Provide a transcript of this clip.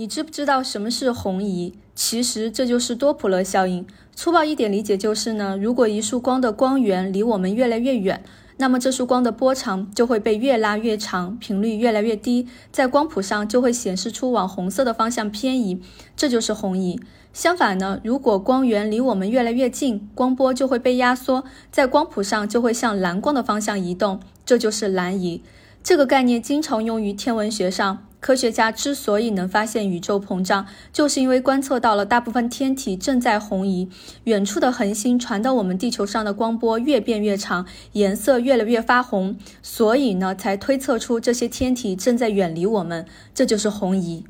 你知不知道什么是红移？其实这就是多普勒效应。粗暴一点理解就是呢，如果一束光的光源离我们越来越远，那么这束光的波长就会被越拉越长，频率越来越低，在光谱上就会显示出往红色的方向偏移，这就是红移。相反呢，如果光源离我们越来越近，光波就会被压缩，在光谱上就会向蓝光的方向移动，这就是蓝移。这个概念经常用于天文学上。科学家之所以能发现宇宙膨胀，就是因为观测到了大部分天体正在红移，远处的恒星传到我们地球上的光波越变越长，颜色越来越发红，所以呢，才推测出这些天体正在远离我们，这就是红移。